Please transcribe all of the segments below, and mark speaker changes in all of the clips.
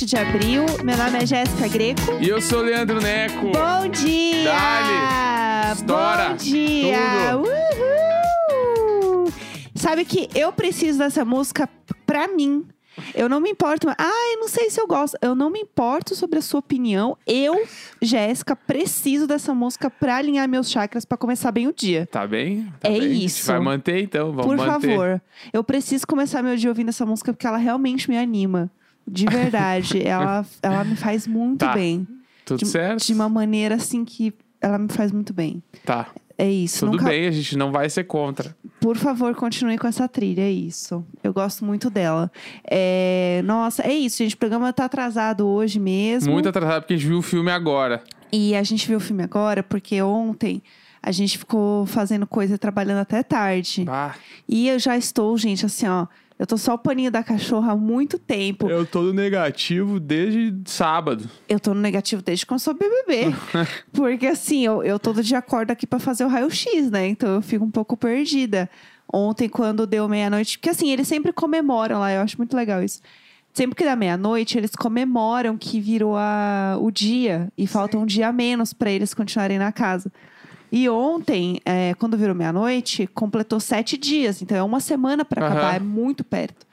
Speaker 1: 7 de abril. Meu nome é Jéssica Greco.
Speaker 2: E eu sou o Leandro Neco.
Speaker 1: Bom dia!
Speaker 2: Dale! Estoura!
Speaker 1: Bom dia! Uhul! Sabe que eu preciso dessa música pra mim. Eu não me importo. Ah, eu não sei se eu gosto. Eu não me importo sobre a sua opinião. Eu, Jéssica, preciso dessa música pra alinhar meus chakras pra começar bem o dia.
Speaker 2: Tá bem? Tá
Speaker 1: É
Speaker 2: bem.
Speaker 1: Isso.
Speaker 2: vai manter então, vamos
Speaker 1: Por
Speaker 2: manter.
Speaker 1: favor. Eu preciso começar meu dia ouvindo essa música porque ela realmente me anima. De verdade. ela, ela me faz muito
Speaker 2: Tá.
Speaker 1: bem.
Speaker 2: Tudo
Speaker 1: de,
Speaker 2: certo?
Speaker 1: de uma maneira assim que ela me faz muito bem.
Speaker 2: Tá.
Speaker 1: É isso.
Speaker 2: Tudo
Speaker 1: Nunca-
Speaker 2: bem, a gente não vai ser contra.
Speaker 1: Por favor, continue com essa trilha, é isso. Eu gosto muito dela. É, Nossa, é isso, gente. O programa tá atrasado hoje mesmo.
Speaker 2: Muito atrasado porque a gente viu o filme agora.
Speaker 1: E a gente viu o filme agora porque ontem a gente ficou fazendo coisa, trabalhando até tarde.
Speaker 2: Ah,
Speaker 1: E eu já estou, gente, assim, ó. Eu tô só o paninho da cachorra há muito tempo.
Speaker 2: eu tô no negativo desde sábado.
Speaker 1: Eu tô no negativo desde que começou o BBB. Porque assim, eu, eu todo dia acordo aqui pra fazer o raio-x, né? Então eu fico um pouco perdida. Ontem, quando deu meia-noite, porque assim, eles sempre comemoram lá, eu acho muito legal isso. Sempre que dá meia-noite, eles comemoram que virou a, o dia e falta um dia a menos pra eles continuarem na casa. E ontem, é, quando virou meia-noite, completou sete dias. Então é uma semana
Speaker 2: Aham.
Speaker 1: acabar, é muito perto.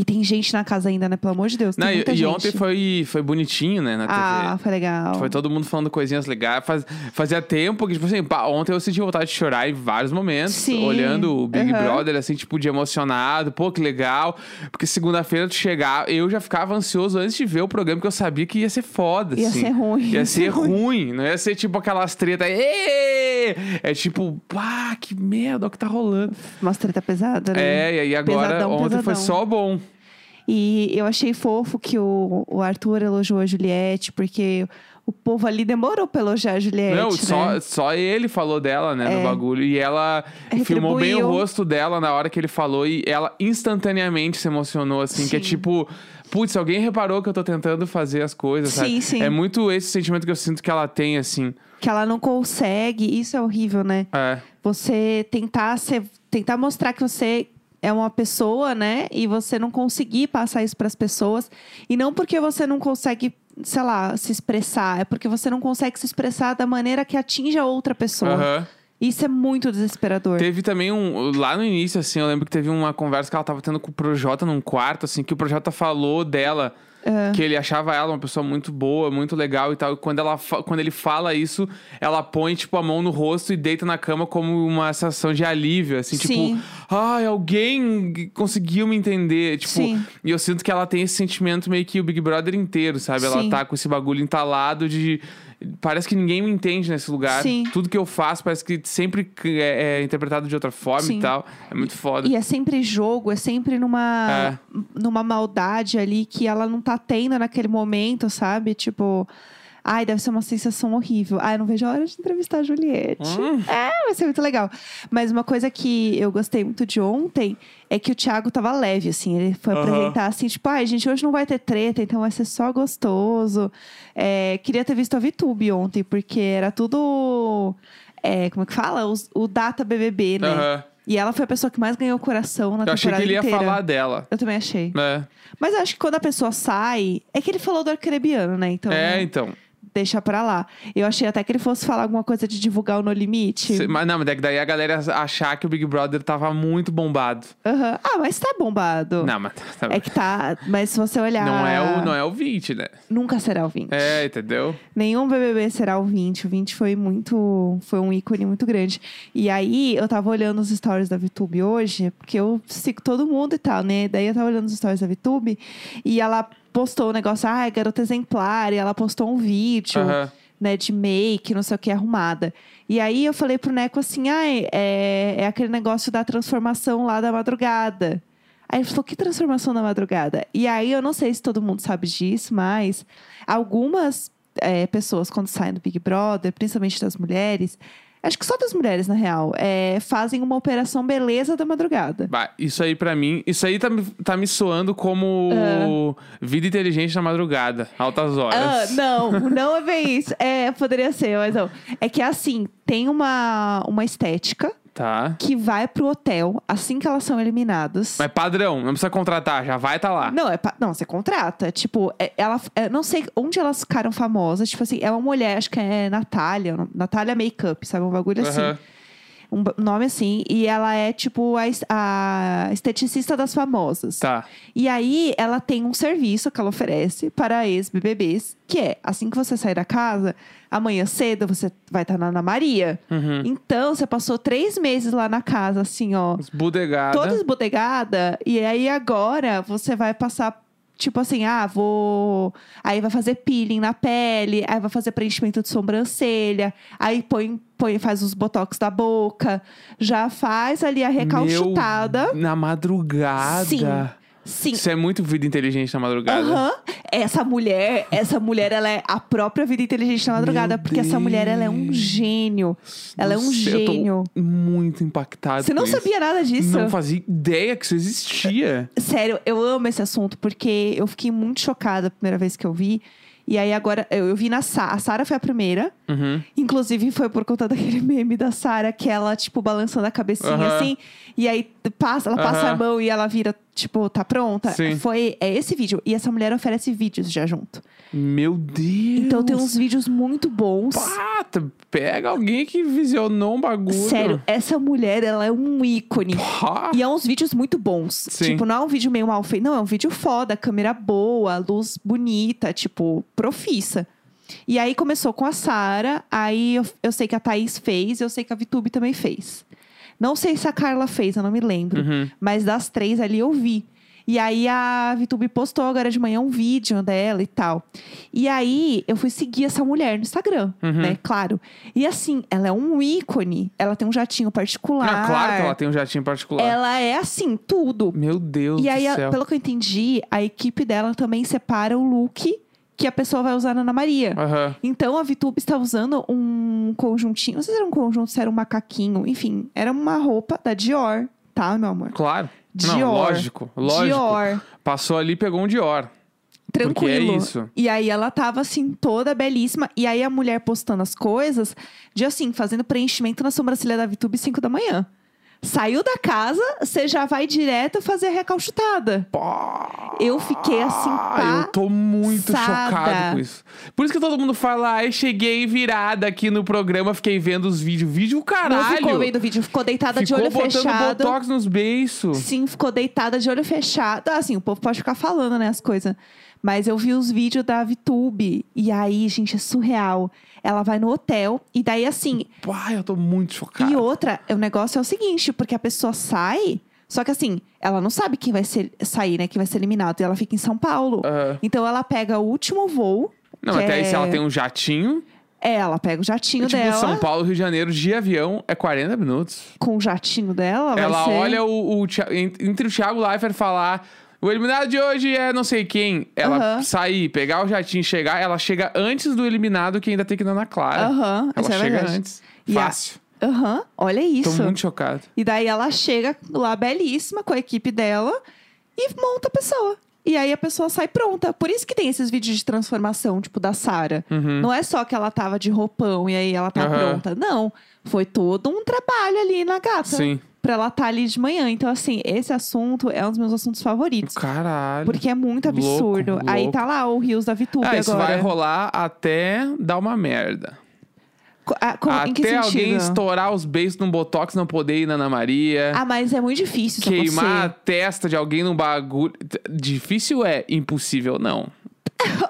Speaker 1: E tem gente na casa ainda, né? Pelo amor de Deus.
Speaker 2: Não, e e ontem foi, foi bonitinho, né, na
Speaker 1: Ah,
Speaker 2: TV.
Speaker 1: foi legal.
Speaker 2: Foi todo mundo falando coisinhas legais. Faz- fazia tempo que, tipo assim, pá, ontem eu senti vontade de chorar em vários momentos.
Speaker 1: Sim.
Speaker 2: Olhando o Big
Speaker 1: Aham.
Speaker 2: Brother, assim, tipo, de emocionado. Pô, que legal. Porque segunda-feira tu chegar, eu já ficava ansioso antes de ver o programa, porque eu sabia que ia ser foda,
Speaker 1: Ia
Speaker 2: assim.
Speaker 1: ser ruim.
Speaker 2: Ia ser ruim. Não ia ser tipo aquelas tretas. É tipo, pá, que merda, o que tá rolando.
Speaker 1: Uma treta pesada, né?
Speaker 2: É, e aí agora,
Speaker 1: Pesadão,
Speaker 2: ontem
Speaker 1: pesadão.
Speaker 2: foi só bom.
Speaker 1: E eu achei fofo que o, o Arthur elogiou a Juliette, porque o povo ali demorou pra elogiar a Juliette.
Speaker 2: Não,
Speaker 1: né?
Speaker 2: só, só ele falou dela, né, no
Speaker 1: É.
Speaker 2: bagulho. E ela filmou bem o
Speaker 1: Retribuiu.
Speaker 2: rosto dela na hora que ele falou e ela instantaneamente se emocionou, assim, que é
Speaker 1: Sim.
Speaker 2: tipo. Putz, alguém reparou que eu tô tentando fazer as coisas,
Speaker 1: Sim,
Speaker 2: sabe?
Speaker 1: sim.
Speaker 2: É muito esse sentimento que eu sinto que ela tem, assim.
Speaker 1: Que ela não consegue. Isso é horrível, né?
Speaker 2: É.
Speaker 1: Você tentar, ser, tentar mostrar que você é uma pessoa, né? E você não conseguir passar isso pras pessoas. E não porque você não consegue, sei lá, se expressar. É porque você não consegue se expressar da maneira que atinja outra pessoa.
Speaker 2: Aham.
Speaker 1: Isso é muito desesperador.
Speaker 2: Teve também um. Lá no início, assim, eu lembro que teve uma conversa que ela tava tendo com o Projota num quarto, assim, que o Projota falou dela.
Speaker 1: É.
Speaker 2: Que ele achava ela uma pessoa muito boa, muito legal e tal. E quando, ela quando ele fala isso, ela põe, tipo, a mão no rosto e deita na cama como uma sensação de alívio, assim,
Speaker 1: Sim.
Speaker 2: tipo, ai, alguém conseguiu me entender. Tipo,
Speaker 1: Sim.
Speaker 2: e eu sinto que ela tem esse sentimento meio que o Big Brother inteiro, sabe? Ela
Speaker 1: Sim.
Speaker 2: tá com esse bagulho entalado de. Parece que ninguém me entende nesse lugar.
Speaker 1: Sim.
Speaker 2: Tudo que eu faço parece que sempre é, é interpretado de outra forma
Speaker 1: Sim.
Speaker 2: e tal. É muito foda.
Speaker 1: E é sempre jogo, é sempre numa, numa maldade ali que ela não tá tendo naquele momento, sabe? Tipo, ai, deve ser uma sensação horrível. Ai, eu não vejo a hora de entrevistar a Juliette.
Speaker 2: Hum.
Speaker 1: É, vai ser muito legal. Mas uma coisa que eu gostei muito de ontem é que o Thiago tava leve, assim. Ele foi
Speaker 2: Aham.
Speaker 1: apresentar assim, tipo, ai, gente, hoje não vai ter treta, então vai ser só gostoso. É, queria ter visto a VTube ontem, porque era tudo. é, como é que fala? Os- O, Data BBB, né?
Speaker 2: Aham.
Speaker 1: E ela foi a pessoa que mais ganhou coração na
Speaker 2: Eu achei
Speaker 1: temporada
Speaker 2: que ele ia
Speaker 1: inteira.
Speaker 2: falar dela.
Speaker 1: Eu também achei.
Speaker 2: É,
Speaker 1: Mas eu acho que quando a pessoa sai... É que ele falou do arcrebiano, né? Então,
Speaker 2: é então.
Speaker 1: Deixa pra lá. Eu achei até que ele fosse falar alguma coisa de divulgar o No Limite.
Speaker 2: Cê- Mas não, mas é que daí a galera achar que o Big Brother tava muito bombado.
Speaker 1: Aham. Ah, mas tá bombado.
Speaker 2: Não, mas tá-
Speaker 1: É que tá... Mas se você olhar...
Speaker 2: não, é o, não é o 20, né?
Speaker 1: Nunca será o 20.
Speaker 2: É, entendeu?
Speaker 1: Nenhum BBB será o 20. O 20 foi muito. Foi um ícone muito grande. E aí, eu tava olhando os stories da VTube hoje, porque eu sigo todo mundo e tal, né? Daí eu tava olhando os stories da VTube e ela postou um negócio, ah, garota exemplar, e ela postou um vídeo.
Speaker 2: Aham.
Speaker 1: Né, de make, não sei o que, arrumada. E aí eu falei pro Neco assim: ah, é, é aquele negócio da transformação lá da madrugada. Aí ele falou, que transformação da madrugada? E aí eu não sei se todo mundo sabe disso, mas algumas é, pessoas, quando saem do Big Brother, principalmente das mulheres, acho que só das mulheres, na real, é, fazem uma operação beleza da madrugada.
Speaker 2: Bah, isso aí pra mim, isso aí tá, me- tá me soando como vida inteligente na madrugada, altas horas.
Speaker 1: não, não é bem isso. É, poderia ser, mas não. É que assim, tem uma, uma estética
Speaker 2: Tá.
Speaker 1: que vai pro hotel assim que elas são eliminadas.
Speaker 2: Mas padrão, não precisa contratar, já vai tá lá.
Speaker 1: Não, é pa- não, você contrata. Tipo, é- ela. é, não sei onde elas ficaram famosas. Tipo assim, é uma mulher, acho que é Natália, o- Natália Makeup, sabe? Um bagulho assim.
Speaker 2: Aham.
Speaker 1: Um nome assim. E ela é, tipo, a, a esteticista das famosas.
Speaker 2: Tá.
Speaker 1: E aí, ela tem um serviço que ela oferece para ex-BBBs, que é, assim que você sair da casa, amanhã cedo você vai estar na Ana Maria.
Speaker 2: Uhum.
Speaker 1: Então, você passou três meses lá na casa, assim, ó,
Speaker 2: Esbudegada.
Speaker 1: toda esbodegada. E aí, agora, você vai passar, tipo assim, ah, vou... Aí vai fazer peeling na pele, aí vai fazer preenchimento de sobrancelha, aí põe, põe faz os botox da boca, já faz ali a recalchutada.
Speaker 2: Meu, na madrugada.
Speaker 1: Sim. Sim.
Speaker 2: Isso é muito vida inteligente na madrugada.
Speaker 1: Aham. Essa mulher, essa mulher, ela é a própria vida inteligente na madrugada,
Speaker 2: Meu
Speaker 1: porque essa mulher, ela é um
Speaker 2: Deus.
Speaker 1: gênio. Ela é um
Speaker 2: Nossa, eu tô
Speaker 1: gênio.
Speaker 2: muito impactado.
Speaker 1: Você não
Speaker 2: com isso.
Speaker 1: sabia nada disso?
Speaker 2: Não fazia ideia que isso existia.
Speaker 1: Sério, eu amo esse assunto, porque eu fiquei muito chocada a primeira vez que eu vi. E aí agora, eu, eu vi na Sara. A Sara foi a primeira.
Speaker 2: Uhum.
Speaker 1: Inclusive, foi por conta daquele meme da Sara, que ela, tipo, balançando a cabecinha
Speaker 2: Aham.
Speaker 1: assim. E aí passa, ela passa a mão e ela vira, tipo, tá pronta.
Speaker 2: Sim.
Speaker 1: Foi é esse vídeo. E essa mulher oferece vídeos já junto.
Speaker 2: Meu Deus.
Speaker 1: Então tem uns vídeos muito bons.
Speaker 2: Pata, pega alguém que visionou um bagulho.
Speaker 1: Sério, essa mulher, ela é um ícone.
Speaker 2: Pá.
Speaker 1: E é uns vídeos muito bons.
Speaker 2: Sim.
Speaker 1: Tipo, não é um vídeo meio mal feito. Não, é um vídeo foda, câmera boa, luz bonita, tipo, profissa. E aí começou com a Sara, aí eu, eu sei que a Thaís fez, eu sei que a Vitube também fez. Não sei se a Carla fez, eu não me lembro.
Speaker 2: Uhum.
Speaker 1: Mas das três ali eu vi. E aí a Vitube postou agora de manhã um vídeo dela e tal. E aí eu fui seguir essa mulher no Instagram,
Speaker 2: Uhum.
Speaker 1: né? Claro. E assim, ela é um ícone. Ela tem um jatinho particular.
Speaker 2: Não, claro que ela tem um jatinho particular.
Speaker 1: Ela é assim, tudo.
Speaker 2: Meu Deus
Speaker 1: E aí,
Speaker 2: do
Speaker 1: a-
Speaker 2: céu.
Speaker 1: pelo que eu entendi, a equipe dela também separa o look que a pessoa vai usar na Ana Maria.
Speaker 2: Aham.
Speaker 1: Então a Vitube está usando um conjuntinho, não sei se era um conjunto, se era um macaquinho, enfim, era uma roupa da Dior, tá, meu amor?
Speaker 2: Claro. Não,
Speaker 1: Dior.
Speaker 2: lógico, lógico.
Speaker 1: Dior,
Speaker 2: Passou ali e pegou um Dior.
Speaker 1: tranquilo.
Speaker 2: Porque é isso.
Speaker 1: E aí ela tava assim, toda belíssima. E aí a mulher postando as coisas, de assim, fazendo preenchimento na sobrancelha da Vitube 5 da manhã. Saiu da casa, você já vai direto fazer a recalchutada.
Speaker 2: Pá.
Speaker 1: Eu fiquei assim,
Speaker 2: Ah, eu tô muito chocado com isso. Por isso que todo mundo fala, ai, cheguei virada aqui no programa, fiquei vendo os vídeos. Vídeo caralho.
Speaker 1: Não ficou vendo o vídeo, ficou deitada de
Speaker 2: Ficou
Speaker 1: olho
Speaker 2: botando
Speaker 1: fechado.
Speaker 2: botox nos beiços.
Speaker 1: Sim, ficou deitada de olho fechado. Ah, Assim, o povo pode ficar falando, né, as coisas. Mas eu vi os vídeos da VTube. E aí, gente, é surreal. Ela vai no hotel. E daí, assim...
Speaker 2: Pai, eu tô muito chocado.
Speaker 1: E outra, o negócio é o seguinte. Porque a pessoa sai... Só que assim, ela não sabe quem vai ser, sair, né? Quem vai ser eliminado. E ela fica em São Paulo.
Speaker 2: Aham.
Speaker 1: Então, ela pega o último voo.
Speaker 2: Não, até aí
Speaker 1: é...
Speaker 2: se ela tem um jatinho.
Speaker 1: É, ela pega o jatinho
Speaker 2: tipo,
Speaker 1: dela.
Speaker 2: São Paulo, Rio de Janeiro, de avião é 40 minutos.
Speaker 1: Com o jatinho dela,
Speaker 2: Ela
Speaker 1: ser...
Speaker 2: olha o, o entre o Thiago Leifert falar. O eliminado de hoje é não sei quem. Ela
Speaker 1: Aham.
Speaker 2: sair, pegar o jatinho e chegar, ela chega antes do eliminado que ainda tem que ir na Ana Clara.
Speaker 1: Aham,
Speaker 2: Ela
Speaker 1: isso é
Speaker 2: chega
Speaker 1: verdade.
Speaker 2: antes.
Speaker 1: E a-
Speaker 2: Fácil.
Speaker 1: Aham, olha
Speaker 2: Tô
Speaker 1: isso.
Speaker 2: muito chocado.
Speaker 1: E daí ela chega lá belíssima com a equipe dela e monta a pessoa. E aí a pessoa sai pronta. Por isso que tem esses vídeos de transformação, tipo da Sara.
Speaker 2: Uhum.
Speaker 1: Não é só que ela tava de roupão e aí ela tá
Speaker 2: Aham.
Speaker 1: pronta. Não. Foi todo um trabalho ali na gata.
Speaker 2: Sim.
Speaker 1: Pra ela estar ali de manhã. Então, assim, esse assunto é um dos meus assuntos favoritos.
Speaker 2: Caralho.
Speaker 1: Porque é muito
Speaker 2: Louco,
Speaker 1: absurdo. Aí
Speaker 2: louco.
Speaker 1: tá lá o Rios da VTube
Speaker 2: Ah, isso
Speaker 1: agora.
Speaker 2: vai rolar até dar uma merda.
Speaker 1: Co- ah, co- em que
Speaker 2: até alguém estourar os beijos num botox não poder ir na Ana Maria.
Speaker 1: Ah, mas é muito difícil isso
Speaker 2: queimar a testa de alguém num bagulho. Difícil é, impossível não.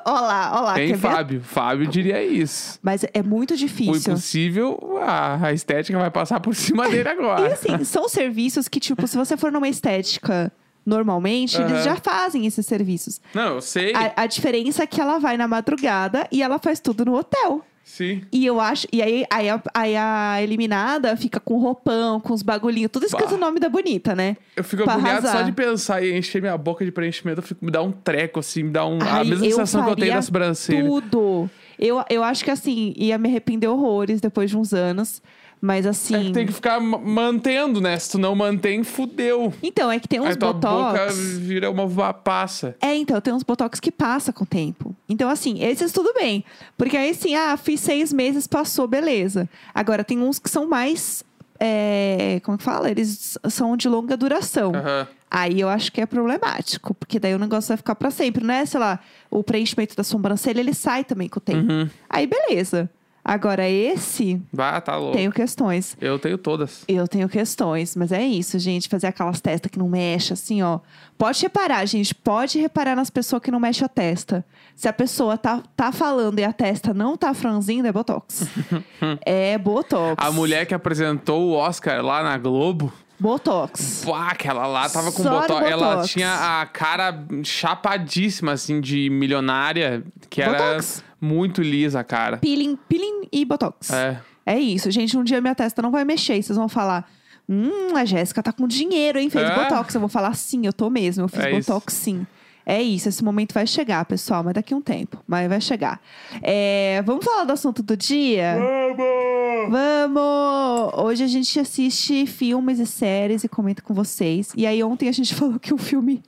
Speaker 1: Ó lá, ó lá.
Speaker 2: Hein,
Speaker 1: quer ver?
Speaker 2: Fábio? Fábio diria isso.
Speaker 1: Mas é muito
Speaker 2: O
Speaker 1: difícil.
Speaker 2: impossível, a, a estética vai passar por cima dele
Speaker 1: E
Speaker 2: agora.
Speaker 1: assim, são serviços que, tipo, se você for numa estética normalmente,
Speaker 2: Aham.
Speaker 1: eles já fazem esses serviços.
Speaker 2: Não, eu sei.
Speaker 1: A, a diferença é que ela vai na madrugada e ela faz tudo no hotel.
Speaker 2: Sim.
Speaker 1: E eu acho. E aí, aí, a, aí a eliminada fica com roupão, com os bagulhinhos, tudo escrito
Speaker 2: Bah.
Speaker 1: o nome da bonita, né?
Speaker 2: Eu fico
Speaker 1: Pra
Speaker 2: agoniado só de pensar e encher minha boca de preenchimento. Fico, me dá um treco, assim, me dá um, a
Speaker 1: Ai,
Speaker 2: mesma
Speaker 1: eu
Speaker 2: sensação que eu tenho na sobrancelha.
Speaker 1: Tudo. Eu, eu acho que assim, ia me arrepender horrores depois de uns anos. Mas
Speaker 2: É
Speaker 1: assim.
Speaker 2: que tem que ficar ma- mantendo, né? Se tu não mantém, fudeu.
Speaker 1: Então, é que tem uns
Speaker 2: Aí tua boca
Speaker 1: botox.
Speaker 2: vira uma passa.
Speaker 1: É, então, tem uns botox que passa com o tempo. Então, assim, esses tudo bem. Porque aí, assim, ah, fiz seis meses, passou, beleza. Agora, tem uns que são mais é, como que fala? Eles são de longa duração.
Speaker 2: Aham.
Speaker 1: Aí eu acho que é problemático, porque daí o negócio vai ficar pra sempre, não é? Sei lá, o preenchimento da sobrancelha, ele sai também com o tempo.
Speaker 2: Uhum.
Speaker 1: Aí beleza. Agora esse,
Speaker 2: Bah, tá louco.
Speaker 1: tenho questões.
Speaker 2: Eu tenho todas.
Speaker 1: Eu tenho questões, mas é isso, gente. Fazer aquelas testas que não mexe, assim, ó. Pode reparar, gente. Pode reparar nas pessoas que não mexem a testa. Se a pessoa tá, tá falando e a testa não tá franzindo, é Botox. é Botox.
Speaker 2: A mulher que apresentou o Oscar lá na Globo,
Speaker 1: Botox.
Speaker 2: pá, aquela lá tava com
Speaker 1: no
Speaker 2: botox. Ela
Speaker 1: Botox.
Speaker 2: tinha a cara chapadíssima, assim, de milionária, que era
Speaker 1: Botox.
Speaker 2: Muito lisa a cara.
Speaker 1: Peeling, peeling e Botox.
Speaker 2: É.
Speaker 1: É isso, gente. Um dia minha testa não vai mexer. e Vocês vão falar. Hum, a Jéssica tá com dinheiro, hein? Fez
Speaker 2: É?
Speaker 1: Botox. Eu vou falar sim, eu tô mesmo. Eu fiz
Speaker 2: É isso.
Speaker 1: Botox sim. É isso, esse momento vai chegar, pessoal, mas daqui a um tempo. Mas vai chegar. É, vamos falar do assunto do dia?
Speaker 2: Vamos!
Speaker 1: Vamos! Hoje a gente assiste filmes e séries e comenta com vocês. E aí ontem a gente falou que o filme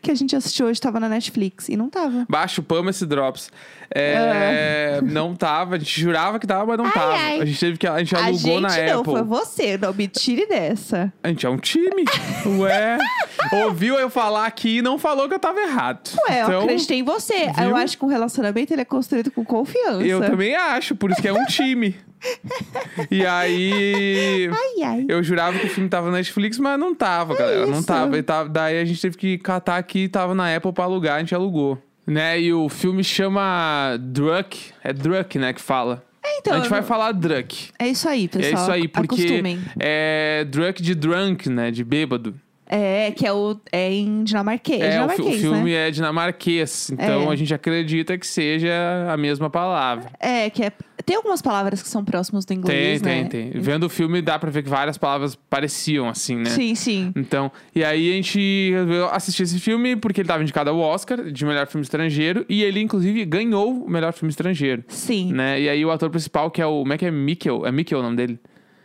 Speaker 1: que a gente assistiu hoje tava na Netflix. E não tava.
Speaker 2: Baixo, pama esse drops. É, Não tava, a gente jurava que tava, mas não
Speaker 1: Ai,
Speaker 2: tava.
Speaker 1: ai.
Speaker 2: A gente teve que. A gente
Speaker 1: a
Speaker 2: alugou
Speaker 1: gente
Speaker 2: na
Speaker 1: não,
Speaker 2: Apple.
Speaker 1: foi você. Não me tire dessa.
Speaker 2: A gente é um time. Ué. Ouviu eu falar aqui e não falou que eu tava errado.
Speaker 1: Ué, eu
Speaker 2: então,
Speaker 1: acreditei em você.
Speaker 2: viu?
Speaker 1: Eu acho que um relacionamento ele é construído com confiança.
Speaker 2: Eu também acho, por isso que é um time. E aí.
Speaker 1: Ai, ai.
Speaker 2: Eu jurava que o filme tava na Netflix, mas não tava, galera. Não tava. E tava. Daí a gente teve que catar aqui, tava na Apple pra alugar, a gente alugou. Né? E o filme chama Druck. É Druck, né, que fala.
Speaker 1: É, então,
Speaker 2: a gente vai falar Druck.
Speaker 1: É isso aí,
Speaker 2: É
Speaker 1: pessoal.
Speaker 2: isso aí, porque
Speaker 1: Acostumem.
Speaker 2: é Druck de drunk, né? De bêbado.
Speaker 1: É, que é, o, é em dinamarquês.
Speaker 2: É, o, fi- o
Speaker 1: dinamarquês,
Speaker 2: filme
Speaker 1: né?
Speaker 2: é dinamarquês. Então
Speaker 1: É.
Speaker 2: a gente acredita que seja a mesma palavra.
Speaker 1: É, que é... Tem algumas palavras que são próximas do
Speaker 2: Tem,
Speaker 1: inglês,
Speaker 2: tem,
Speaker 1: né?
Speaker 2: tem. Vendo o filme dá pra ver que várias palavras pareciam, assim, né?
Speaker 1: Sim, sim.
Speaker 2: Então, e aí a gente resolveu assistir esse filme porque ele tava indicado ao Oscar de melhor filme estrangeiro e ele, inclusive, ganhou o melhor filme estrangeiro.
Speaker 1: Sim.
Speaker 2: Né? E aí o ator principal, que é o. Como é que é? Mikkel? É Mikkel o nome dele?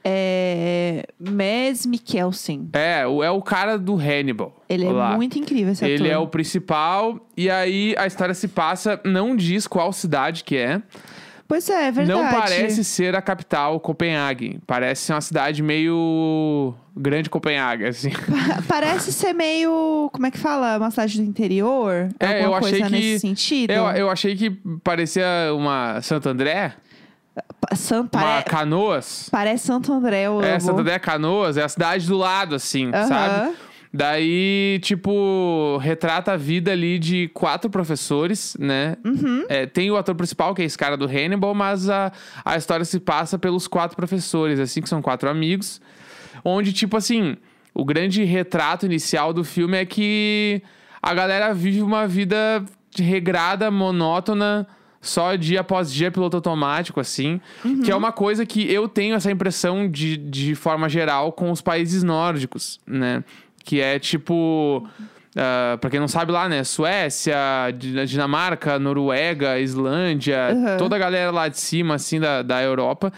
Speaker 1: É... Mads Mikkelsen.
Speaker 2: É, o, é o cara do Hannibal.
Speaker 1: Ele é
Speaker 2: lá.
Speaker 1: muito incrível, esse ator.
Speaker 2: Ele é o principal, e aí a história se passa, não diz qual cidade que é.
Speaker 1: Pois é, é verdade.
Speaker 2: Não parece ser a capital, Copenhague. Parece ser uma cidade meio grande Copenhague, assim.
Speaker 1: Pa- Parece ser meio... Como é que fala? Uma cidade do interior?
Speaker 2: É, eu achei
Speaker 1: coisa
Speaker 2: que-
Speaker 1: nesse sentido?
Speaker 2: Eu, eu achei que parecia uma Santo André,
Speaker 1: San-
Speaker 2: uma
Speaker 1: pare-
Speaker 2: Canoas.
Speaker 1: Parece Santo André, eu
Speaker 2: É. Santo André Canoas, é a cidade do lado, assim,
Speaker 1: Aham.
Speaker 2: sabe? Daí, tipo, retrata a vida ali de quatro professores, né?
Speaker 1: Uhum.
Speaker 2: É, tem o ator principal, que é esse cara do Hannibal, mas a, a história se passa pelos quatro professores, assim, que são quatro amigos. Onde, tipo assim, o grande retrato inicial do filme é que a galera vive uma vida regrada, monótona, só dia após dia, piloto automático, assim. Que é uma coisa que eu tenho essa impressão de, de forma geral com os países nórdicos, né? Que é tipo. ah, pra quem não sabe lá, né? Suécia, Di- Dinamarca, Noruega, Islândia,
Speaker 1: Uhum.
Speaker 2: toda a galera lá de cima, assim, da, da Europa,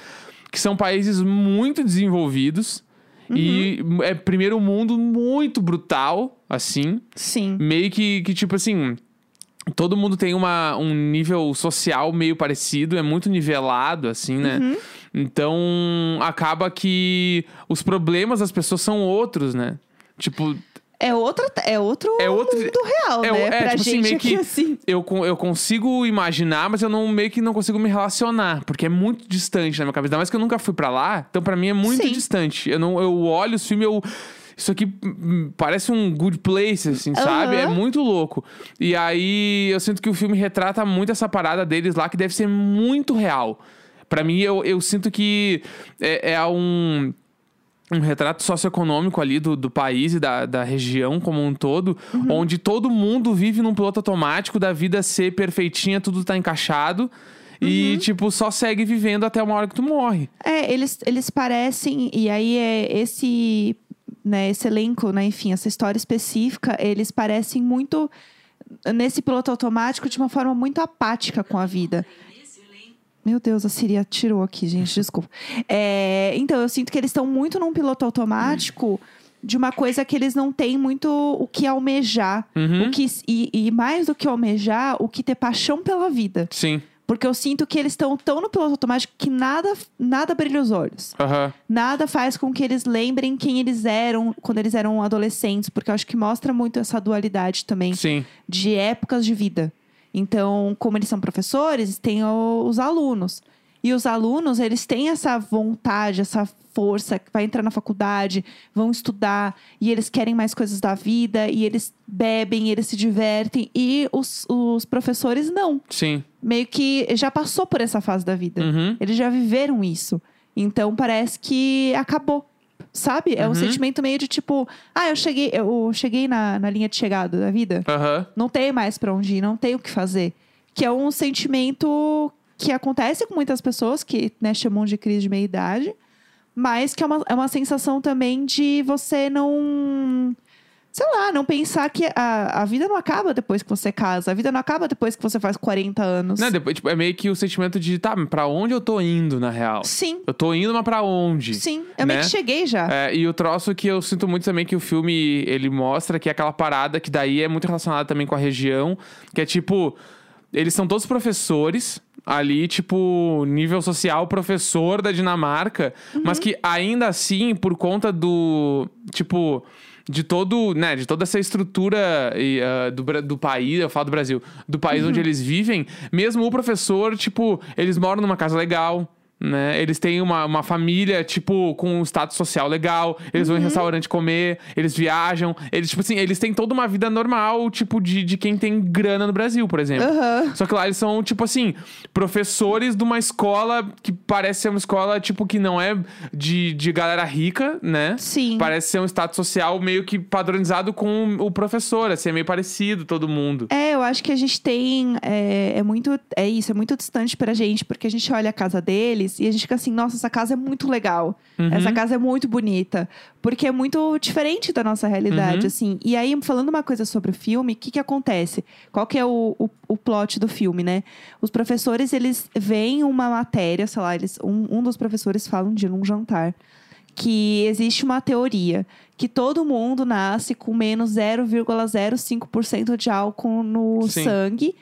Speaker 2: que são países muito desenvolvidos. E é primeiro mundo muito brutal, assim.
Speaker 1: Sim.
Speaker 2: Meio que, que tipo assim. Todo mundo tem uma, um nível social meio parecido, é muito nivelado, assim, né?
Speaker 1: Uhum.
Speaker 2: Então, acaba que os problemas das pessoas são outros, né? Tipo,
Speaker 1: É, outra, é outro
Speaker 2: É outro-
Speaker 1: mundo real,
Speaker 2: é,
Speaker 1: né?
Speaker 2: é,
Speaker 1: pra
Speaker 2: tipo assim,
Speaker 1: gente
Speaker 2: meio
Speaker 1: aqui,
Speaker 2: que
Speaker 1: assim.
Speaker 2: eu, eu consigo imaginar, mas eu não meio que não consigo me relacionar, porque é muito distante na minha cabeça. Ainda mais que eu nunca fui pra lá, então pra mim é muito
Speaker 1: Sim.
Speaker 2: distante. Eu não eu olho os filmes eu isso aqui parece um good place, assim, sabe? É muito louco. E aí eu sinto que o filme retrata muito essa parada deles lá, que deve ser muito real. Pra mim, eu, eu sinto que é, é um um retrato socioeconômico ali do, do país e da, da região como um todo, onde todo mundo vive num piloto automático da vida ser perfeitinha, tudo tá encaixado. E, tipo, só segue vivendo até uma hora que tu morre.
Speaker 1: É, eles, eles parecem, e aí é esse, né, esse elenco, né, enfim, essa história específica, eles parecem muito nesse piloto automático de uma forma muito apática com a vida. Meu Deus, a Siri atirou aqui, gente, desculpa. É, então, eu sinto que eles estão muito num piloto automático de uma coisa que eles não têm muito o que almejar.
Speaker 2: Uhum.
Speaker 1: O que, e, e mais do que almejar, o que ter paixão pela vida.
Speaker 2: Sim.
Speaker 1: Porque eu sinto que eles estão tão no piloto automático que nada, nada brilha os olhos.
Speaker 2: Aham.
Speaker 1: Nada faz com que eles lembrem quem eles eram quando eles eram adolescentes, porque eu acho que mostra muito essa dualidade também
Speaker 2: Sim.
Speaker 1: de épocas de vida. Então, como eles são professores, tem o- os alunos. E os alunos, eles têm essa vontade, essa força, que vai entrar na faculdade, vão estudar, e eles querem mais coisas da vida, e eles bebem, eles se divertem. E os, os professores não.
Speaker 2: Sim.
Speaker 1: Meio que já passou por essa fase da vida.
Speaker 2: Uhum.
Speaker 1: Eles já viveram isso. Então parece que acabou. Sabe? É um
Speaker 2: Uhum.
Speaker 1: sentimento meio de tipo, ah, eu cheguei, eu cheguei na, na linha de chegada da vida.
Speaker 2: Aham.
Speaker 1: Não tenho mais pra onde ir, não tenho o que fazer. Que é um sentimento que acontece com muitas pessoas que né, chamam de crise de meia-idade, mas que é uma, é uma sensação também de você não. Sei lá, não pensar que a, a vida não acaba depois que você casa, a vida não acaba depois que você faz 40 anos.
Speaker 2: Não, depois, tipo, é meio que o sentimento de, tá, pra onde eu tô indo, na real?
Speaker 1: Sim,
Speaker 2: Eu tô indo, mas pra onde?
Speaker 1: sim. Eu meio
Speaker 2: né?
Speaker 1: que cheguei já.
Speaker 2: É, e o troço que eu sinto muito também que o filme ele mostra que é aquela parada que daí é muito relacionada também com a região, que é tipo, eles são todos professores ali, tipo, nível social professor da Dinamarca, mas que ainda assim, por conta do, tipo, de todo, né, de toda essa estrutura e, ah, do, do país, eu falo do Brasil, do país onde eles vivem, mesmo o professor, tipo, eles moram numa casa legal, né? Eles têm uma, uma família, tipo, com um status social legal. Eles vão em restaurante comer, eles viajam. Eles, tipo assim, eles têm toda uma vida normal, tipo, de, de quem tem grana no Brasil, por exemplo.
Speaker 1: Aham.
Speaker 2: Só que lá eles são, tipo assim, professores de uma escola que parece ser uma escola, tipo, que não é de, de galera rica, né?
Speaker 1: Sim.
Speaker 2: Parece ser um status social meio que padronizado com o professor, assim, é meio parecido todo mundo.
Speaker 1: É, eu acho que a gente tem. É, é muito. É isso, é muito distante pra gente, porque a gente olha a casa deles e a gente fica assim, nossa, essa casa é muito legal.
Speaker 2: Uhum.
Speaker 1: Essa casa é muito bonita. Porque é muito diferente da nossa realidade,
Speaker 2: Uhum.
Speaker 1: assim. E aí, falando uma coisa sobre o filme, o que, que acontece? Qual que é o, o, o plot do filme, né? Os professores, eles veem uma matéria, sei lá, eles, um, um dos professores fala um dia num jantar que existe uma teoria que todo mundo nasce com menos 0,05% de álcool no
Speaker 2: Sim.
Speaker 1: sangue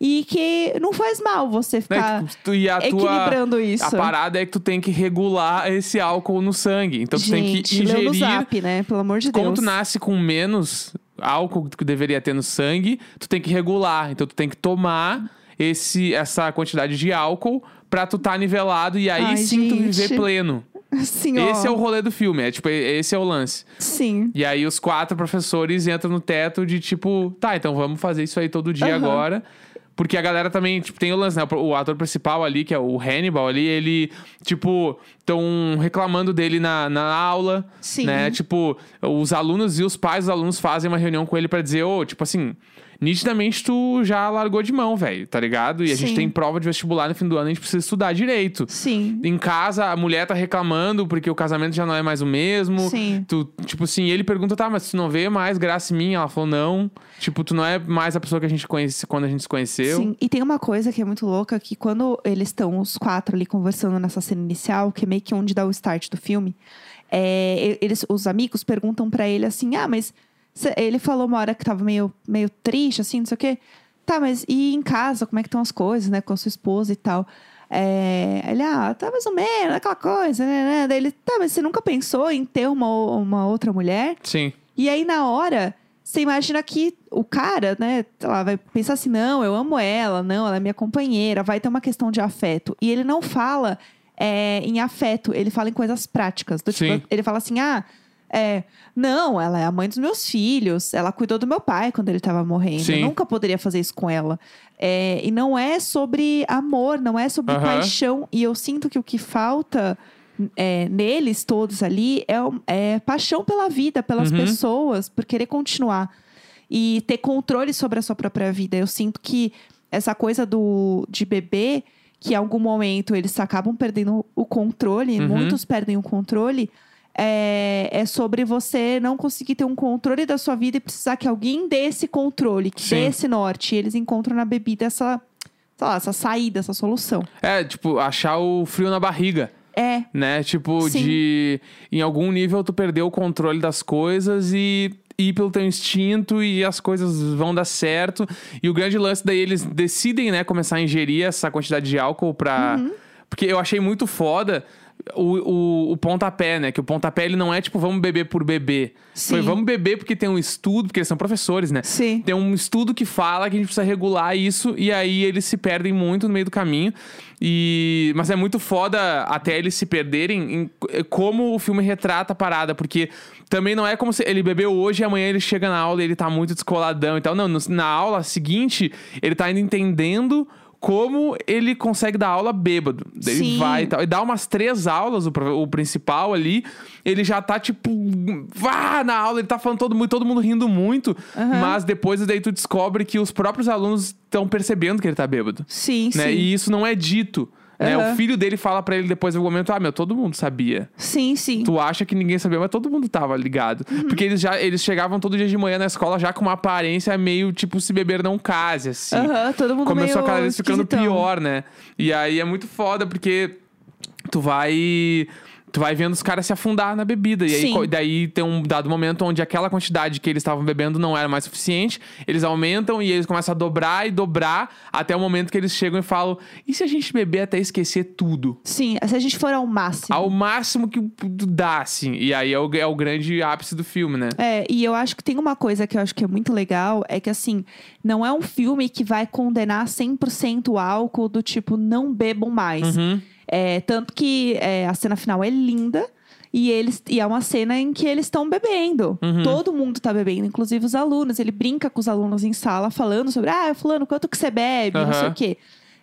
Speaker 1: e que não faz mal você
Speaker 2: Né?
Speaker 1: ficar
Speaker 2: Tipo, tu- e a tua.
Speaker 1: equilibrando isso.
Speaker 2: A parada é que tu tem que regular esse álcool no sangue. Então tu tem que
Speaker 1: Gente, lê no
Speaker 2: ingerir.
Speaker 1: zap, né? Pelo amor de
Speaker 2: Como
Speaker 1: Deus.
Speaker 2: tu nasce com menos álcool que deveria ter no sangue, tu tem que regular. Então tu tem que tomar esse, essa quantidade de álcool pra tu tá nivelado e aí
Speaker 1: Ai,
Speaker 2: sim tu
Speaker 1: gente.
Speaker 2: viver pleno.
Speaker 1: Ó.
Speaker 2: Esse é o rolê do filme, é tipo, esse é o lance.
Speaker 1: Sim.
Speaker 2: E aí os quatro professores entram no teto de tipo, tá, então vamos fazer isso aí todo dia
Speaker 1: Aham.
Speaker 2: agora. Porque a galera também, tipo, tem o lance, né? O ator principal ali, que é o Hannibal ali, ele, tipo, estão reclamando dele na, na aula.
Speaker 1: Sim.
Speaker 2: Né? Tipo, os alunos e os pais dos alunos fazem uma reunião com ele pra dizer, ô, tipo assim, nitidamente tu já largou de mão, velho, tá ligado? E a gente
Speaker 1: Sim.
Speaker 2: tem prova de vestibular no fim do ano, a gente precisa estudar direito.
Speaker 1: Sim.
Speaker 2: Em casa, a mulher tá reclamando porque o casamento já não é mais o mesmo.
Speaker 1: Sim.
Speaker 2: Tu, tipo assim, ele pergunta, tá, mas tu não vê mais graça em mim? Ela falou, não. Tipo, tu não é mais a pessoa que a gente conhece quando a gente se conheceu.
Speaker 1: Sim, e tem uma coisa que é muito louca, que quando eles estão os quatro ali conversando nessa cena inicial, que é meio que onde dá o start do filme, é, eles, os amigos perguntam pra ele assim, ah, mas ele falou uma hora que tava meio, meio triste, assim, não sei o quê. Tá, mas e em casa, como é que estão as coisas, né, com a sua esposa e tal? É, ele, ah, tá mais ou menos, aquela coisa, né, né? Daí ele, tá, mas você nunca pensou em ter uma, uma outra mulher?
Speaker 2: Sim.
Speaker 1: E aí, na hora, você imagina que o cara, né, lá, vai pensar assim: não, eu amo ela, não, ela é minha companheira, vai ter uma questão de afeto. E ele não fala é, em afeto, ele fala em coisas práticas. Do tipo, ele fala assim: ah. É, não, ela é a mãe dos meus filhos. Ela cuidou do meu pai quando ele estava morrendo.
Speaker 2: Sim.
Speaker 1: Eu nunca poderia fazer isso com ela. É, e não é sobre amor, não é sobre
Speaker 2: Aham.
Speaker 1: paixão. E eu sinto que o que falta é, neles todos ali é, é paixão pela vida, pelas
Speaker 2: Uhum.
Speaker 1: pessoas, por querer continuar. E ter controle sobre a sua própria vida. Eu sinto que essa coisa do de bebê, que em algum momento eles acabam perdendo o controle,
Speaker 2: Uhum.
Speaker 1: muitos perdem o controle. É, é sobre você não conseguir ter um controle da sua vida e precisar que alguém dê esse controle, que
Speaker 2: Sim.
Speaker 1: dê esse norte. E eles encontram na bebida essa, sei lá, essa saída, essa solução.
Speaker 2: É, tipo, achar o frio na barriga.
Speaker 1: É,
Speaker 2: né? Tipo,
Speaker 1: Sim.
Speaker 2: de. Em algum nível tu perdeu o controle das coisas e. ir pelo teu instinto e as coisas vão dar certo. E o grande lance daí eles decidem, né, começar a ingerir essa quantidade de álcool pra.
Speaker 1: Uhum.
Speaker 2: Porque eu achei muito foda. O, o, o pontapé, né? Que o pontapé ele não é tipo, vamos beber por beber.
Speaker 1: Sim.
Speaker 2: Foi vamos beber porque tem um estudo, porque eles são professores, né?
Speaker 1: Sim.
Speaker 2: Tem um estudo que fala que a gente precisa regular isso e aí eles se perdem muito no meio do caminho. E mas é muito foda até eles se perderem em como o filme retrata a parada, porque também não é como se ele bebeu hoje e amanhã ele chega na aula e ele tá muito descoladão e tal. Não, na aula seguinte, ele tá ainda entendendo como ele consegue dar aula bêbado. Ele
Speaker 1: Sim.
Speaker 2: vai e tal. E dá umas três aulas, o, o principal ali. Ele já tá, tipo, vá na aula, ele tá falando todo mundo, todo mundo rindo muito. Mas depois daí tu descobre que os próprios alunos estão percebendo que ele tá bêbado.
Speaker 1: Sim,
Speaker 2: Né?
Speaker 1: sim.
Speaker 2: E isso não é dito. Né?
Speaker 1: Aham.
Speaker 2: O filho dele fala pra ele depois do momento: Ah, meu, todo mundo sabia.
Speaker 1: Sim, sim.
Speaker 2: Tu acha que ninguém sabia, mas todo mundo tava ligado.
Speaker 1: Uhum.
Speaker 2: Porque eles já eles chegavam todo dia de manhã na escola já com uma aparência meio tipo se beber não case, assim.
Speaker 1: Aham, todo mundo
Speaker 2: Começou
Speaker 1: meio
Speaker 2: cada vez ficando pior, né? E aí é muito foda porque tu vai. Tu vai vendo os caras se afundar na bebida. E aí,
Speaker 1: Sim.
Speaker 2: daí tem um dado momento onde aquela quantidade que eles estavam bebendo não era mais suficiente. Eles aumentam e eles começam a dobrar e dobrar até o momento que eles chegam e falam: e se a gente beber até esquecer tudo?
Speaker 1: Sim, se a gente for ao máximo.
Speaker 2: Ao máximo que dá, assim. E aí é o, é o grande ápice do filme, né?
Speaker 1: É, e eu acho que tem uma coisa que eu acho que é muito legal, é que assim, não é um filme que vai condenar 100% o álcool do tipo, não bebam mais.
Speaker 2: Uhum.
Speaker 1: É, tanto que é, a cena final é linda. E, eles, e é uma cena em que eles estão bebendo.
Speaker 2: Uhum.
Speaker 1: Todo mundo tá bebendo, inclusive os alunos. Ele brinca com os alunos em sala, falando sobre, ah, fulano, quanto que você bebe, não sei o quê.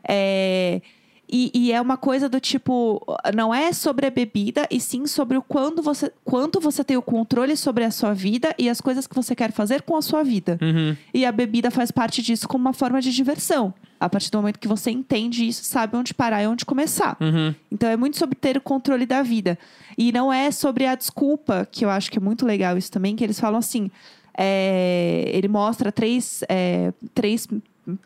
Speaker 1: É, e, e é uma coisa do tipo, não é sobre a bebida, e sim sobre o quando você, quanto você tem o controle sobre a sua vida e as coisas que você quer fazer com a sua vida.
Speaker 2: Uhum.
Speaker 1: E a bebida faz parte disso como uma forma de diversão. A partir do momento que você entende isso, sabe onde parar e onde começar.
Speaker 2: Uhum.
Speaker 1: Então é muito sobre ter o controle da vida. E não é sobre a desculpa, que eu acho que é muito legal isso também, que eles falam assim. é, ele mostra três, é, três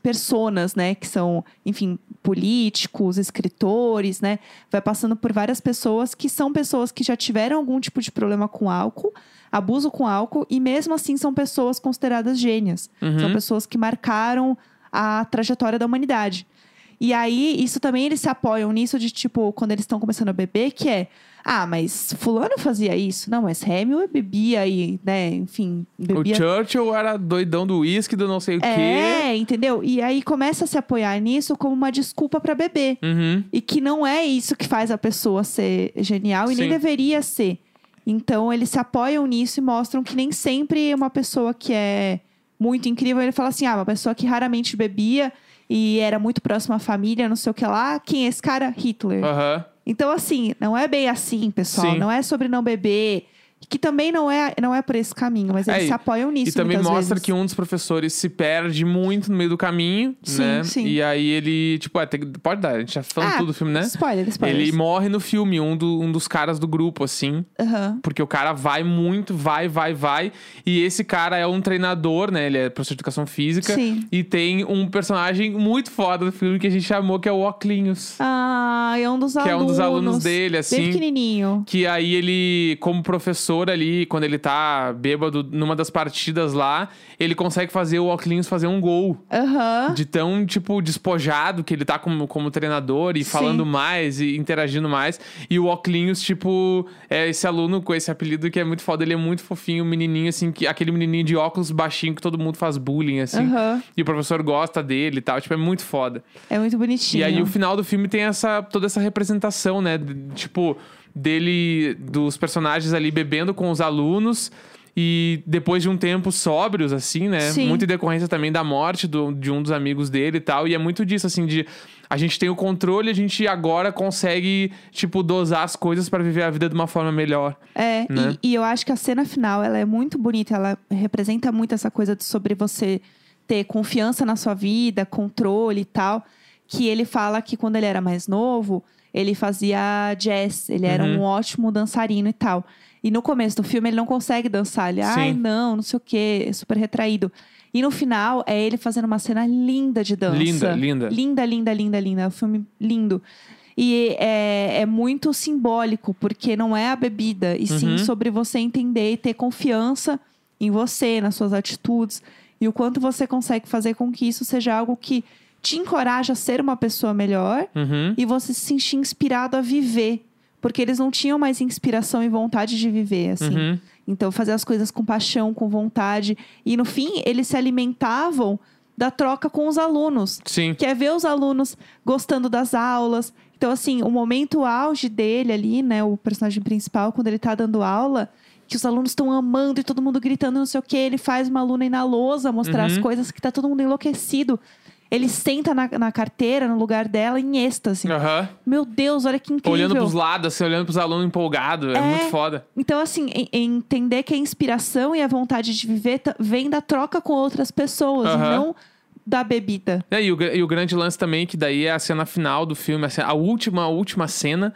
Speaker 1: personas, né? Que são, enfim, políticos, escritores, né? Vai passando por várias pessoas que são pessoas que já tiveram algum tipo de problema com álcool, abuso com álcool, e mesmo assim são pessoas consideradas gênias. São
Speaker 2: Uhum.
Speaker 1: pessoas que marcaram a trajetória da humanidade. E aí, isso também eles se apoiam nisso de tipo, quando eles estão começando a beber, que é. Ah, mas fulano fazia isso. Não, mas Hemingway bebia e, né, enfim, bebia
Speaker 2: O Churchill era doidão do uísque, do não sei o quê.
Speaker 1: é, entendeu? E aí começa a se apoiar nisso como uma desculpa pra beber.
Speaker 2: Uhum.
Speaker 1: E que não é isso que faz a pessoa ser genial e nem
Speaker 2: Sim.
Speaker 1: deveria ser. Então eles se apoiam nisso e mostram que nem sempre uma pessoa que é muito incrível, ele fala assim: ah, uma pessoa que raramente bebia e era muito próxima à família, não sei o que lá. Quem é esse cara? Hitler.
Speaker 2: Aham.
Speaker 1: Então, assim, não é bem assim, pessoal.
Speaker 2: Sim.
Speaker 1: Não é sobre não beber. Que também não é, não é por esse caminho, mas
Speaker 2: É,
Speaker 1: eles
Speaker 2: e-
Speaker 1: se apoiam nisso.
Speaker 2: E também mostra
Speaker 1: vezes.
Speaker 2: que um dos professores se perde muito no meio do caminho,
Speaker 1: Sim,
Speaker 2: né?
Speaker 1: sim.
Speaker 2: E aí ele, tipo, é, tem- pode dar, a gente já falando
Speaker 1: Ah,
Speaker 2: tudo do filme, né?
Speaker 1: Spoiler, spoiler.
Speaker 2: Ele morre no filme, um, do- um dos caras do grupo, assim.
Speaker 1: Aham.
Speaker 2: Porque o cara vai muito, vai, vai, vai. E esse cara é um treinador, né? Ele é professor de educação física.
Speaker 1: Sim.
Speaker 2: E tem um personagem muito foda do filme que a gente chamou, que é o Oclinhos.
Speaker 1: Ah, é um dos
Speaker 2: Que é
Speaker 1: alunos.
Speaker 2: um dos alunos dele, assim.
Speaker 1: Bem pequenininho.
Speaker 2: Que aí ele, como professor ali, quando ele tá bêbado numa das partidas lá, ele consegue fazer o Oclinhos fazer um gol.
Speaker 1: Aham.
Speaker 2: De tão, tipo, despojado que ele tá como, como treinador e
Speaker 1: Sim.
Speaker 2: falando mais e interagindo mais. E o Oclinhos, tipo, é esse aluno com esse apelido que é muito foda. Ele é muito fofinho, menininho, assim, que, aquele menininho de óculos baixinho que todo mundo faz bullying, assim.
Speaker 1: Aham.
Speaker 2: E o professor gosta dele e tal. Tipo, é muito foda.
Speaker 1: É muito bonitinho.
Speaker 2: E aí o final do filme tem essa toda essa representação, né? De- Tipo, dele, dos personagens ali bebendo com os alunos. E depois de um tempo sóbrios, assim, né?
Speaker 1: Sim.
Speaker 2: Muito em decorrência também da morte do- de um dos amigos dele e tal. E é muito disso, assim, de a gente tem o controle, a gente agora consegue, tipo, dosar as coisas pra viver a vida de uma forma melhor.
Speaker 1: É,
Speaker 2: né?
Speaker 1: e, e eu acho que a cena final, ela é muito bonita. Ela representa muito essa coisa de sobre você ter confiança na sua vida, controle e tal. Que ele fala que quando ele era mais novo, ele fazia jazz. Ele era
Speaker 2: Uhum.
Speaker 1: um ótimo dançarino e tal. E no começo do filme, ele não consegue dançar. Ele, ai,
Speaker 2: Sim.
Speaker 1: não, não sei o quê, é super retraído. E no final, é ele fazendo uma cena linda de dança.
Speaker 2: Linda, linda.
Speaker 1: Linda, linda, linda, linda. É um filme lindo. E é, é muito simbólico, porque não é a bebida, e sim
Speaker 2: Uhum.
Speaker 1: sobre você entender e ter confiança em você, nas suas atitudes, e o quanto você consegue fazer com que isso seja algo que te encoraja a ser uma pessoa melhor
Speaker 2: Uhum.
Speaker 1: e você se sentir inspirado a viver. Porque eles não tinham mais inspiração e vontade de viver, assim.
Speaker 2: Uhum.
Speaker 1: Então, fazer as coisas com paixão, com vontade. E no fim, eles se alimentavam da troca com os alunos.
Speaker 2: Sim.
Speaker 1: Que é ver os alunos gostando das aulas. Então, assim, o momento auge dele ali, né? O personagem principal, quando ele tá dando aula, que os alunos estão amando e todo mundo gritando, não sei o quê. Ele faz uma aluna ir na lousa mostrar as
Speaker 2: Uhum.
Speaker 1: coisas que tá todo mundo enlouquecido. Ele senta na, na carteira, no lugar dela, em êxtase.
Speaker 2: Aham.
Speaker 1: Meu Deus, olha que incrível.
Speaker 2: Olhando pros lados, assim, olhando pros alunos empolgados. É,
Speaker 1: É.
Speaker 2: muito foda.
Speaker 1: Então, assim, em- em entender que a inspiração e a vontade de viver ta- vem da troca com outras pessoas, e
Speaker 2: Aham.
Speaker 1: não da bebida.
Speaker 2: É, e, o, gra- e o grande lance também, que daí é a cena final do filme, a, cena- a última, a última cena,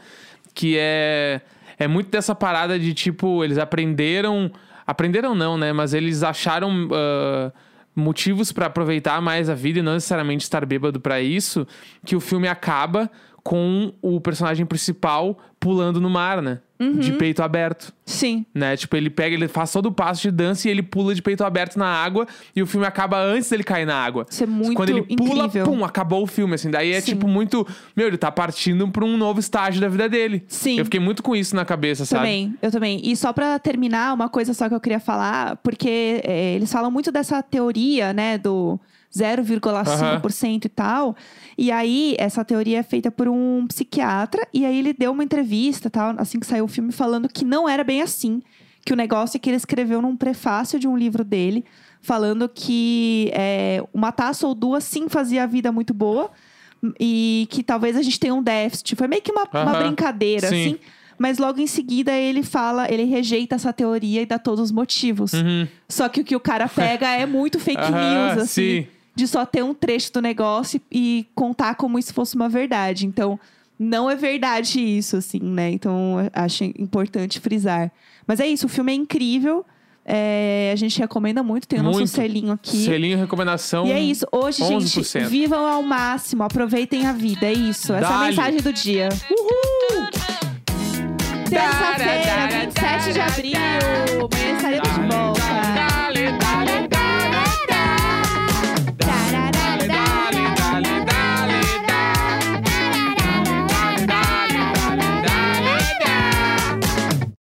Speaker 2: que é, é muito dessa parada de tipo, eles aprenderam. Aprenderam não, né? Mas eles acharam ah, motivos pra aproveitar mais a vida e não necessariamente estar bêbado pra isso, que o filme acaba com o personagem principal pulando no mar, né? De peito aberto
Speaker 1: Sim.
Speaker 2: né? Tipo, ele pega, ele faz todo o passo de dança e ele pula de peito aberto na água e o filme acaba antes dele cair na água.
Speaker 1: Isso é muito
Speaker 2: Quando ele pula,
Speaker 1: incrível.
Speaker 2: pum, acabou o filme, assim. Daí é
Speaker 1: Sim.
Speaker 2: tipo muito. Meu, ele tá partindo pra um novo estágio da vida dele.
Speaker 1: Sim.
Speaker 2: Eu fiquei muito com isso na cabeça, sabe?
Speaker 1: Também, eu também. E só pra terminar, uma coisa só que eu queria falar, porque é, eles falam muito dessa teoria, né, do 0,5% e tal. E aí, essa teoria é feita por um psiquiatra, e aí ele deu uma entrevista, tal, assim que saiu o filme, falando que não era bem assim. Que o negócio é que ele escreveu num prefácio de um livro dele, falando que é, uma taça ou duas sim fazia a vida muito boa. E que talvez a gente tenha um déficit. Foi meio que uma, uma
Speaker 2: Aham.
Speaker 1: brincadeira,
Speaker 2: Sim.
Speaker 1: assim. Mas logo em seguida ele fala, ele rejeita essa teoria e dá todos os motivos.
Speaker 2: Uhum.
Speaker 1: Só que o que o cara pega é muito fake news, assim.
Speaker 2: sim.
Speaker 1: De só ter um trecho do negócio e contar como isso fosse uma verdade. Então, não é verdade isso, assim, né? Então, acho importante frisar. Mas é isso, o filme é incrível. É, a gente recomenda muito, tem o nosso
Speaker 2: Muito.
Speaker 1: selinho aqui.
Speaker 2: Selinho recomendação.
Speaker 1: E é isso. Hoje,
Speaker 2: 11%.
Speaker 1: gente, vivam ao máximo, aproveitem a vida. É isso. Essa é a mensagem do dia. Uhul! Terça-feira, 27 de abril. Amanhã estaremos de volta.